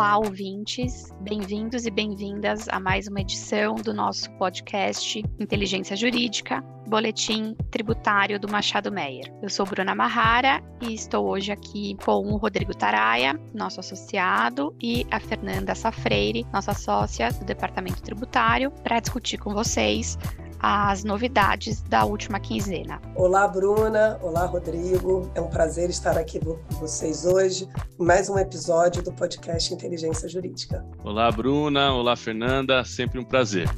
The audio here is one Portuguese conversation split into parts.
Olá, ouvintes, bem-vindos e bem-vindas a mais uma edição do nosso podcast Inteligência Jurídica, Boletim Tributário do Machado Meyer. Eu sou Bruna Marrara e estou hoje aqui com o Rodrigo Taraia, nosso associado, e a Fernanda Safreire, nossa sócia do Departamento Tributário, para discutir com vocês as novidades da última quinzena. Olá, Bruna. Olá, Rodrigo. É um prazer estar aqui com vocês hoje em mais um episódio do podcast Inteligência Jurídica. Olá, Bruna. Olá, Fernanda. Sempre um prazer.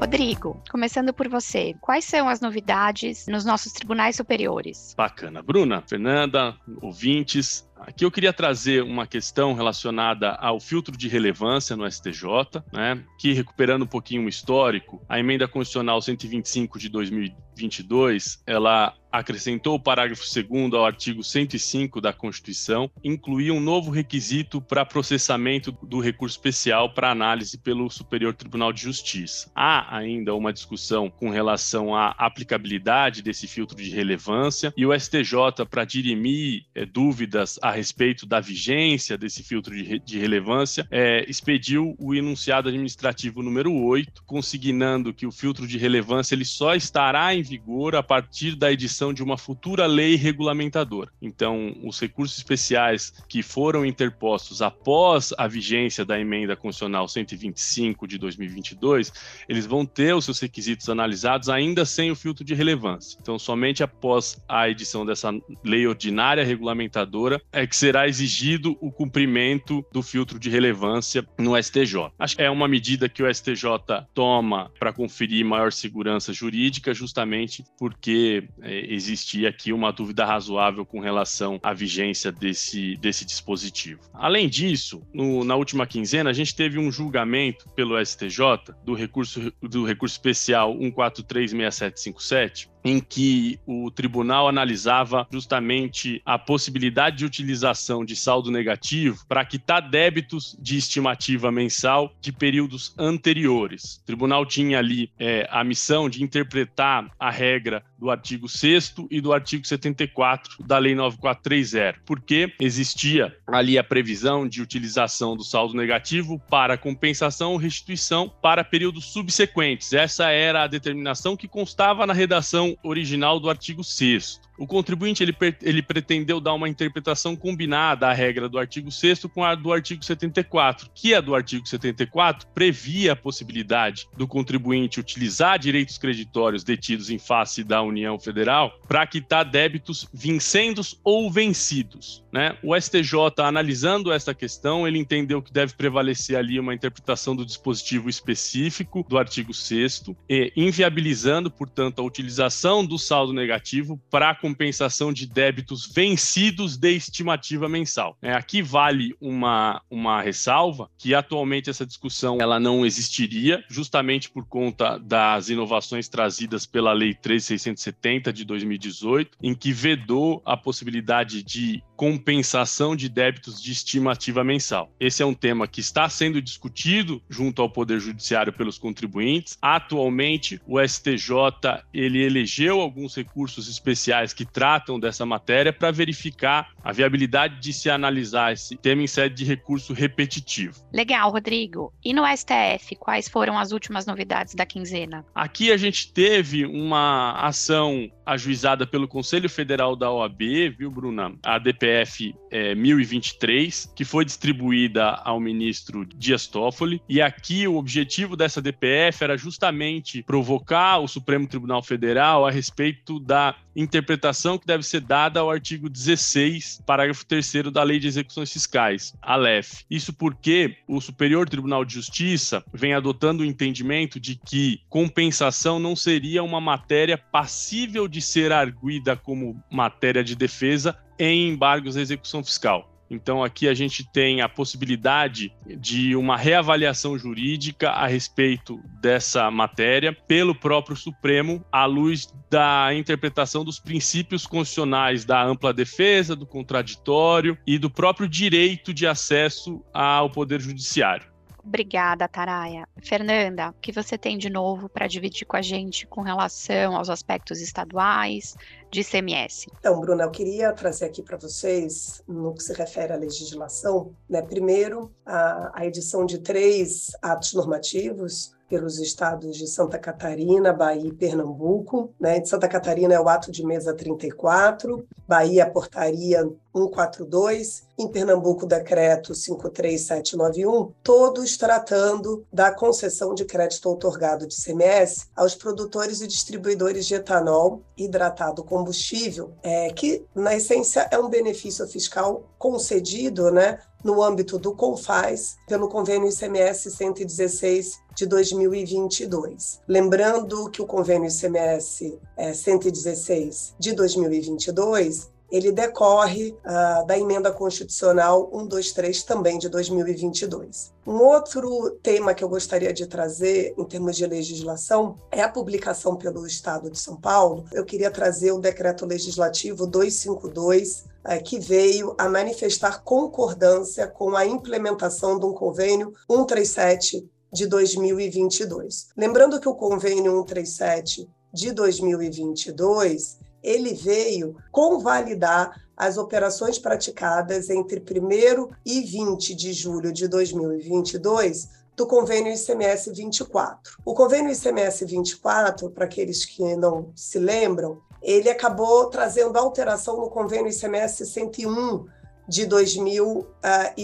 Rodrigo, começando por você, quais são as novidades nos nossos tribunais superiores? Bacana. Bruna, Fernanda, ouvintes, Aqui eu queria trazer uma questão relacionada ao filtro de relevância no STJ, né, que recuperando um pouquinho o histórico, a emenda constitucional 125 de 2022, ela acrescentou o parágrafo 2 ao artigo 105 da Constituição, incluía um novo requisito para processamento do recurso especial para análise pelo Superior Tribunal de Justiça. Há ainda uma discussão com relação à aplicabilidade desse filtro de relevância e o STJ, para dirimir é, dúvidas a respeito da vigência desse filtro de, re de relevância, é, expediu o enunciado administrativo número 8, consignando que o filtro de relevância ele só estará em vigor a partir da edição de uma futura lei regulamentadora. Então, os recursos especiais que foram interpostos após a vigência da emenda constitucional 125 de 2022, eles vão ter os seus requisitos analisados ainda sem o filtro de relevância. Então, somente após a edição dessa lei ordinária regulamentadora é que será exigido o cumprimento do filtro de relevância no STJ. Acho que é uma medida que o STJ toma para conferir maior segurança jurídica, justamente porque é, existia aqui uma dúvida razoável com relação à vigência desse, desse dispositivo. Além disso, no, na última quinzena, a gente teve um julgamento pelo STJ do recurso, do recurso especial 1436757, em que o tribunal analisava justamente a possibilidade de utilização de saldo negativo para quitar débitos de estimativa mensal de períodos anteriores. O tribunal tinha ali é, a missão de interpretar a regra do artigo 6 e do artigo 74 da Lei 9430, porque existia ali a previsão de utilização do saldo negativo para compensação ou restituição para períodos subsequentes. Essa era a determinação que constava na redação original do artigo 6 o contribuinte ele, ele pretendeu dar uma interpretação combinada à regra do artigo 6 com a do artigo 74, que a do artigo 74 previa a possibilidade do contribuinte utilizar direitos creditórios detidos em face da União Federal para quitar débitos vincendos ou vencidos. Né? O STJ, analisando essa questão, ele entendeu que deve prevalecer ali uma interpretação do dispositivo específico do artigo 6 e inviabilizando, portanto, a utilização do saldo negativo para compensação de débitos vencidos de estimativa mensal. É, aqui vale uma, uma ressalva que atualmente essa discussão ela não existiria, justamente por conta das inovações trazidas pela Lei 13670 de 2018, em que vedou a possibilidade de compensação de débitos de estimativa mensal. Esse é um tema que está sendo discutido junto ao Poder Judiciário pelos contribuintes. Atualmente, o STJ ele elegeu alguns recursos especiais que tratam dessa matéria para verificar a viabilidade de se analisar esse tema em sede de recurso repetitivo. Legal, Rodrigo. E no STF, quais foram as últimas novidades da quinzena? Aqui a gente teve uma ação ajuizada pelo Conselho Federal da OAB, viu, Bruna? A DPF é, 1023, que foi distribuída ao ministro Dias Toffoli. E aqui o objetivo dessa DPF era justamente provocar o Supremo Tribunal Federal a respeito da interpretação que deve ser dada ao artigo 16, parágrafo 3 da Lei de Execuções Fiscais, a LEF. Isso porque o Superior Tribunal de Justiça vem adotando o entendimento de que compensação não seria uma matéria passível de ser arguída como matéria de defesa em embargos à execução fiscal. Então, aqui a gente tem a possibilidade de uma reavaliação jurídica a respeito dessa matéria pelo próprio Supremo, à luz da interpretação dos princípios constitucionais da ampla defesa, do contraditório e do próprio direito de acesso ao Poder Judiciário. Obrigada, Taraia. Fernanda, o que você tem de novo para dividir com a gente com relação aos aspectos estaduais de ICMS? Então, Bruna, eu queria trazer aqui para vocês, no que se refere à legislação, né, primeiro, a, a edição de três atos normativos pelos estados de Santa Catarina, Bahia e Pernambuco. Né? De Santa Catarina é o ato de mesa 34, Bahia a portaria 142, em Pernambuco decreto 53791, todos tratando da concessão de crédito outorgado de CMS aos produtores e distribuidores de etanol hidratado combustível, é, que na essência é um benefício fiscal concedido, né, no âmbito do CONFAS pelo convênio ICMS 116 de 2022. Lembrando que o convênio ICMS é, 116 de 2022 ele decorre uh, da emenda constitucional 123 também de 2022. Um outro tema que eu gostaria de trazer em termos de legislação é a publicação pelo Estado de São Paulo. Eu queria trazer o decreto legislativo 252 uh, que veio a manifestar concordância com a implementação de um convênio 137 de 2022. Lembrando que o convênio 137 de 2022 ele veio convalidar as operações praticadas entre 1 e 20 de julho de 2022 do convênio ICMS 24. O convênio ICMS 24, para aqueles que não se lembram, ele acabou trazendo alteração no convênio ICMS 101 de, 2000, ah,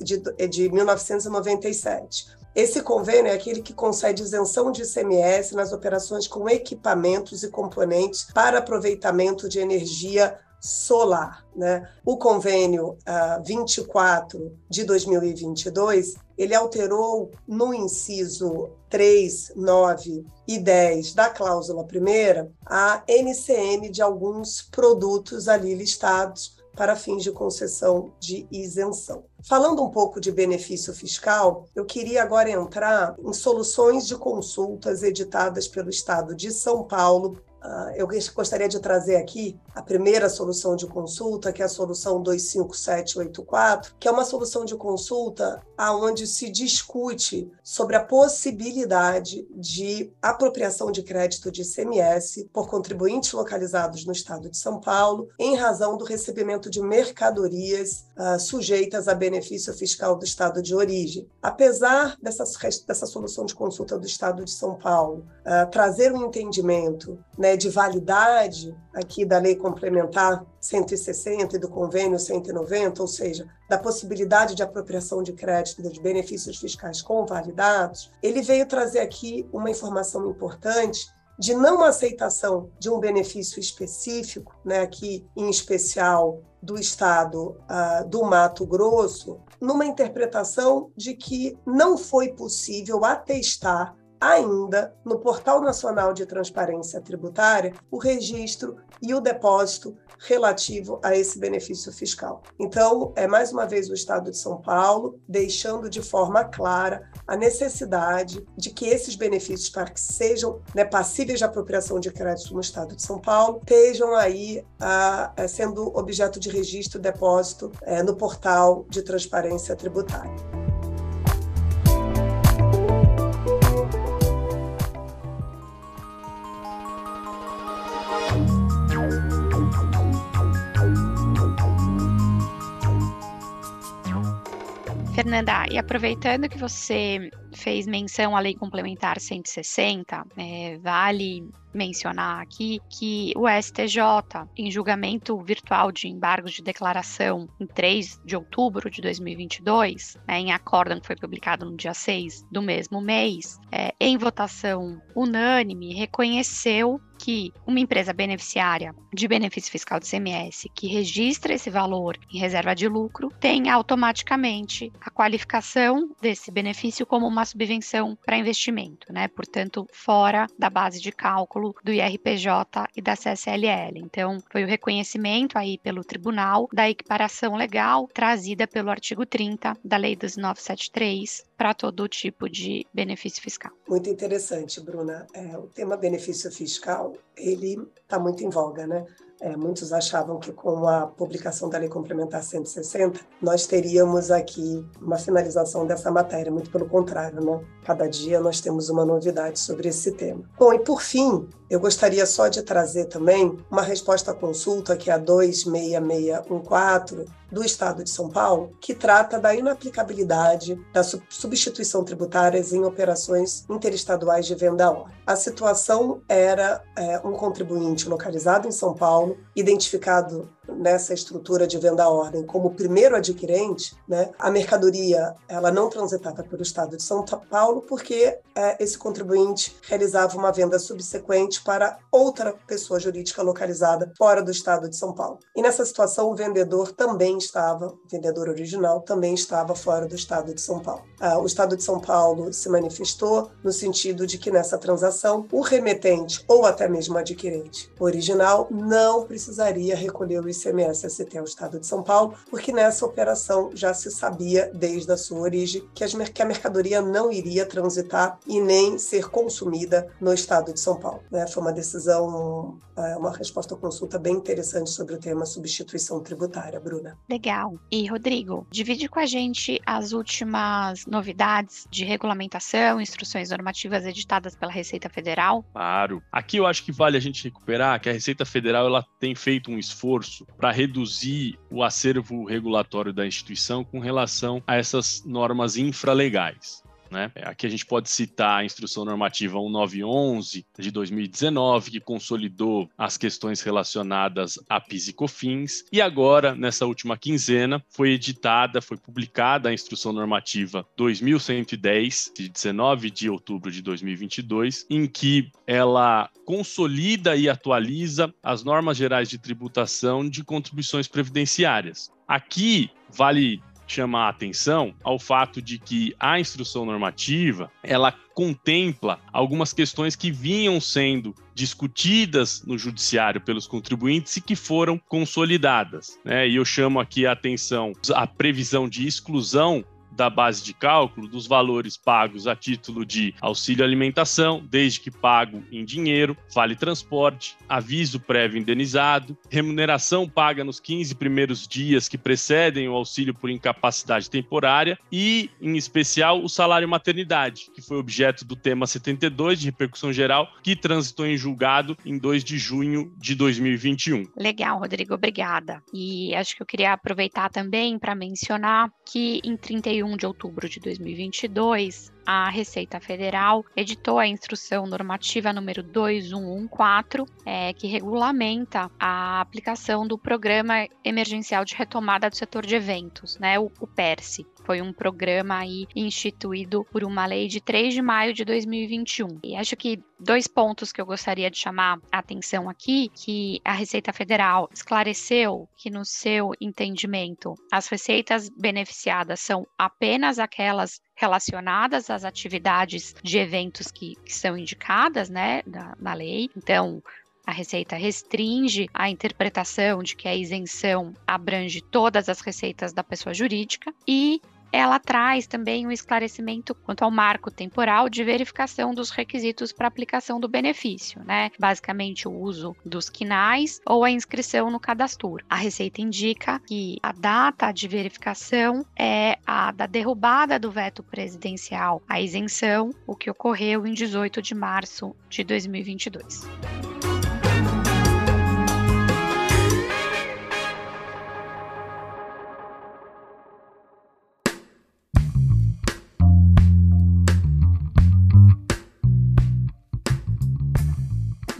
de, de 1997. Esse convênio é aquele que concede isenção de ICMS nas operações com equipamentos e componentes para aproveitamento de energia solar. Né? O convênio uh, 24 de 2022, ele alterou no inciso 3, 9 e 10 da cláusula primeira a NCM de alguns produtos ali listados para fins de concessão de isenção. Falando um pouco de benefício fiscal, eu queria agora entrar em soluções de consultas editadas pelo Estado de São Paulo eu gostaria de trazer aqui a primeira solução de consulta, que é a solução 25784, que é uma solução de consulta aonde se discute sobre a possibilidade de apropriação de crédito de ICMS por contribuintes localizados no estado de São Paulo, em razão do recebimento de mercadorias uh, sujeitas a benefício fiscal do estado de origem. Apesar dessa, dessa solução de consulta do estado de São Paulo uh, trazer um entendimento né, de validade aqui da lei complementar 160 e do convênio 190, ou seja, da possibilidade de apropriação de crédito de benefícios fiscais convalidados, ele veio trazer aqui uma informação importante de não aceitação de um benefício específico, né, aqui em especial do estado uh, do Mato Grosso, numa interpretação de que não foi possível atestar ainda no Portal Nacional de Transparência Tributária o registro e o depósito relativo a esse benefício fiscal. Então, é mais uma vez o Estado de São Paulo deixando de forma clara a necessidade de que esses benefícios, para que sejam né, passíveis de apropriação de crédito no Estado de São Paulo, estejam aí a, a, sendo objeto de registro e depósito é, no Portal de Transparência Tributária. Fernanda, e aproveitando que você fez menção à Lei Complementar 160, é, vale mencionar aqui que o STJ, em julgamento virtual de embargos de declaração em 3 de outubro de 2022, né, em acórdão que foi publicado no dia 6 do mesmo mês, é, em votação unânime, reconheceu que uma empresa beneficiária de benefício fiscal de CMS que registra esse valor em reserva de lucro tem automaticamente a qualificação desse benefício como uma subvenção para investimento, né? Portanto, fora da base de cálculo do IRPJ e da CSLL. Então, foi o reconhecimento aí pelo tribunal da equiparação legal trazida pelo artigo 30 da Lei 2973 para todo tipo de benefício fiscal. Muito interessante, Bruna. É, o tema benefício fiscal, ele está muito em voga, né? É, muitos achavam que com a publicação da Lei Complementar 160, nós teríamos aqui uma finalização dessa matéria, muito pelo contrário, né? Cada dia nós temos uma novidade sobre esse tema. Bom, e por fim, eu gostaria só de trazer também uma resposta à consulta, que é a 26614, do Estado de São Paulo, que trata da inaplicabilidade da substituição tributárias em operações interestaduais de venda hora. A situação era é, um contribuinte localizado em São Paulo, identificado nessa estrutura de venda à ordem como primeiro adquirente, né, a mercadoria ela não transitava pelo Estado de São Paulo porque é, esse contribuinte realizava uma venda subsequente para outra pessoa jurídica localizada fora do Estado de São Paulo. E nessa situação o vendedor também estava, o vendedor original também estava fora do Estado de São Paulo. Ah, o Estado de São Paulo se manifestou no sentido de que nessa transação o remetente ou até mesmo o adquirente original não precisaria recolher o ICMS ST ao Estado de São Paulo, porque nessa operação já se sabia desde a sua origem que, a mercadoria não iria transitar e nem ser consumida no Estado de São Paulo. Né? Foi uma decisão, é, uma resposta à consulta bem interessante sobre o tema substituição tributária, Bruna. Legal. E, Rodrigo, divide com a gente as últimas novidades de regulamentação, instruções normativas editadas pela Receita Federal? Claro. Aqui eu acho que vale a gente recuperar que a Receita Federal ela tem feito um esforço para reduzir o acervo regulatório da instituição com relação a essas normas infralegais. Né? Aqui a gente pode citar a Instrução Normativa 1911 de 2019, que consolidou as questões relacionadas a PIS e COFINS, e agora, nessa última quinzena, foi editada, foi publicada a Instrução Normativa 2110, de 19 de outubro de 2022, em que ela consolida e atualiza as normas gerais de tributação de contribuições previdenciárias. Aqui vale chamar a atenção ao fato de que a instrução normativa ela contempla algumas questões que vinham sendo discutidas no judiciário pelos contribuintes e que foram consolidadas. Né? E eu chamo aqui a atenção a previsão de exclusão da base de cálculo dos valores pagos a título de auxílio alimentação, desde que pago em dinheiro, vale transporte, aviso prévio indenizado, remuneração paga nos 15 primeiros dias que precedem o auxílio por incapacidade temporária e, em especial, o salário maternidade, que foi objeto do tema 72 de repercussão geral, que transitou em julgado em 2 de junho de 2021. Legal, Rodrigo, obrigada. E acho que eu queria aproveitar também para mencionar que em 31 31 de outubro de 2022, a Receita Federal editou a instrução normativa número 2114, é, que regulamenta a aplicação do Programa Emergencial de Retomada do Setor de Eventos, né, o, o PERSE. Foi um programa aí instituído por uma lei de 3 de maio de 2021. E acho que dois pontos que eu gostaria de chamar a atenção aqui, que a Receita Federal esclareceu que no seu entendimento as receitas beneficiadas são apenas aquelas relacionadas às atividades de eventos que, que são indicadas, né, na, na lei. Então, a Receita restringe a interpretação de que a isenção abrange todas as receitas da pessoa jurídica e ela traz também um esclarecimento quanto ao marco temporal de verificação dos requisitos para aplicação do benefício, né? Basicamente, o uso dos quinais ou a inscrição no cadastro. A Receita indica que a data de verificação é a da derrubada do veto presidencial à isenção, o que ocorreu em 18 de março de 2022.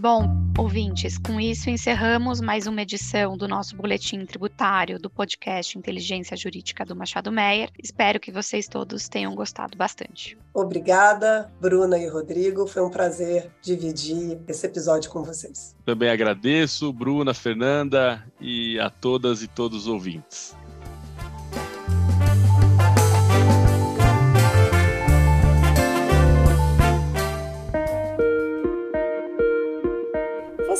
Bom, ouvintes, com isso encerramos mais uma edição do nosso boletim tributário do podcast Inteligência Jurídica do Machado Meyer. Espero que vocês todos tenham gostado bastante. Obrigada, Bruna e Rodrigo. Foi um prazer dividir esse episódio com vocês. Também agradeço, Bruna, Fernanda e a todas e todos os ouvintes.